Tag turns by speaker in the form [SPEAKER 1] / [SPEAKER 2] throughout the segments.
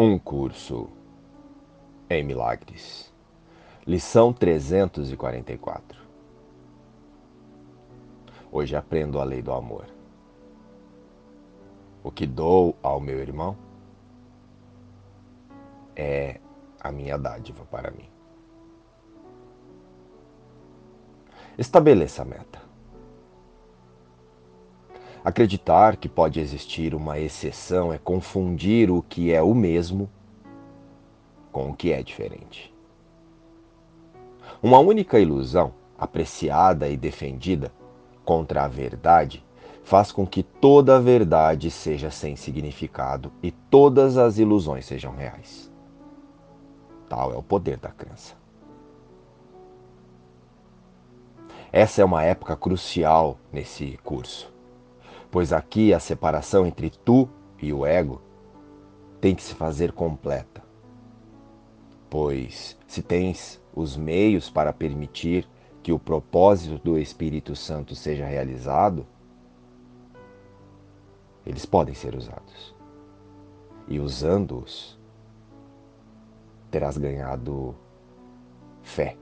[SPEAKER 1] Um curso em milagres. Lição 344. Hoje aprendo a lei do amor. O que dou ao meu irmão é a minha dádiva para mim. Estabeleça a meta. Acreditar que pode existir uma exceção é confundir o que é o mesmo com o que é diferente. Uma única ilusão, apreciada e defendida contra a verdade, faz com que toda a verdade seja sem significado e todas as ilusões sejam reais. Tal é o poder da crença. Essa é uma época crucial nesse curso pois aqui a separação entre tu e o ego tem que se fazer completa. Pois se tens os meios para permitir que o propósito do Espírito Santo seja realizado, eles podem ser usados. E usando-os, terás ganhado fé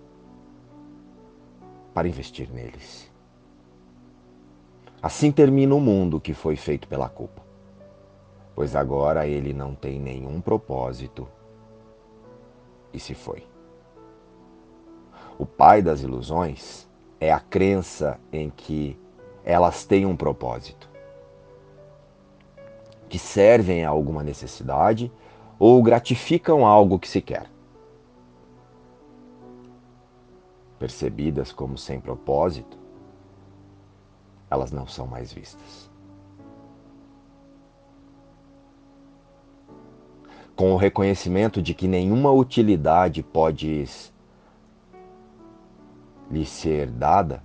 [SPEAKER 1] para investir neles. Assim termina o mundo que foi feito pela culpa, pois agora ele não tem nenhum propósito e se foi. O pai das ilusões é a crença em que elas têm um propósito, que servem a alguma necessidade ou gratificam algo que se quer. Percebidas como sem propósito, elas não são mais vistas. Com o reconhecimento de que nenhuma utilidade pode lhe ser dada,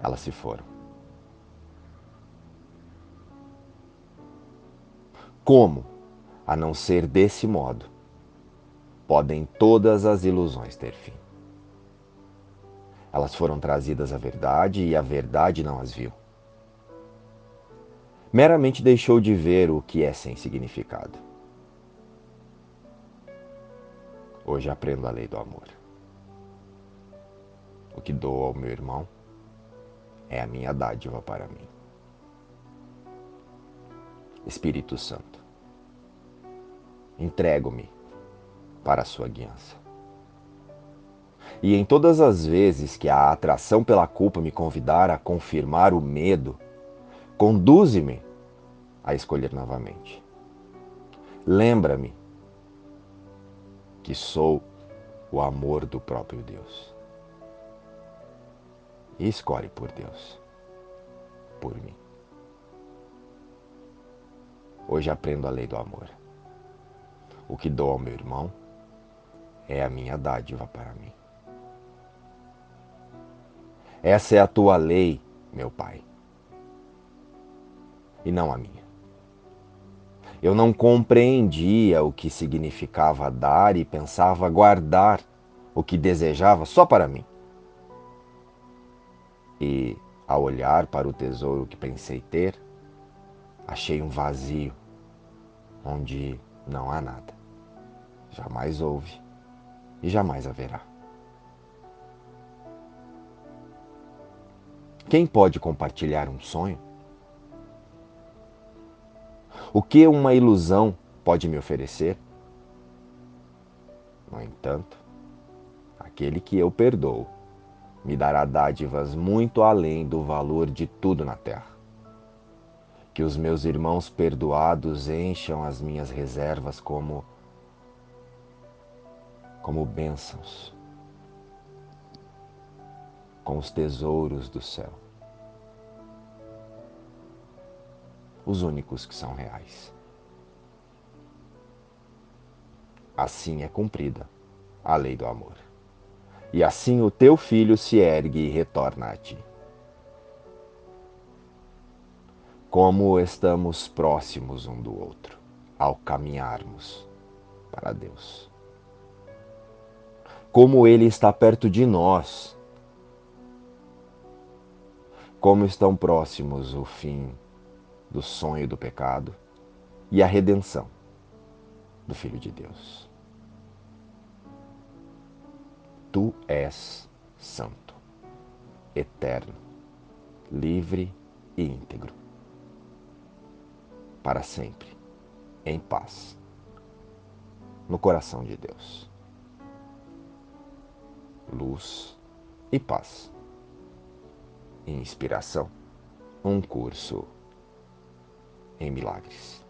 [SPEAKER 1] elas se foram. Como, a não ser desse modo, podem todas as ilusões ter fim? Elas foram trazidas à verdade e a verdade não as viu. Meramente deixou de ver o que é sem significado. Hoje aprendo a lei do amor. O que dou ao meu irmão é a minha dádiva para mim. Espírito Santo, entrego-me para a sua guiança. E em todas as vezes que a atração pela culpa me convidar a confirmar o medo, conduze-me a escolher novamente. Lembra-me que sou o amor do próprio Deus. E escolhe por Deus, por mim. Hoje aprendo a lei do amor. O que dou ao meu irmão é a minha dádiva para mim. Essa é a tua lei, meu Pai, e não a minha. Eu não compreendia o que significava dar e pensava guardar o que desejava só para mim. E, ao olhar para o tesouro que pensei ter, achei um vazio onde não há nada. Jamais houve e jamais haverá. Quem pode compartilhar um sonho? O que uma ilusão pode me oferecer? No entanto, aquele que eu perdoo me dará dádivas muito além do valor de tudo na terra. Que os meus irmãos perdoados encham as minhas reservas como como bênçãos com os tesouros do céu. Os únicos que são reais. Assim é cumprida a lei do amor. E assim o teu filho se ergue e retorna a ti. Como estamos próximos um do outro ao caminharmos para Deus. Como Ele está perto de nós como estão próximos o fim do sonho do pecado e a redenção do Filho de Deus. Tu és santo, eterno, livre e íntegro, para sempre, em paz, no coração de Deus. Luz e paz. Inspiração, um curso em milagres.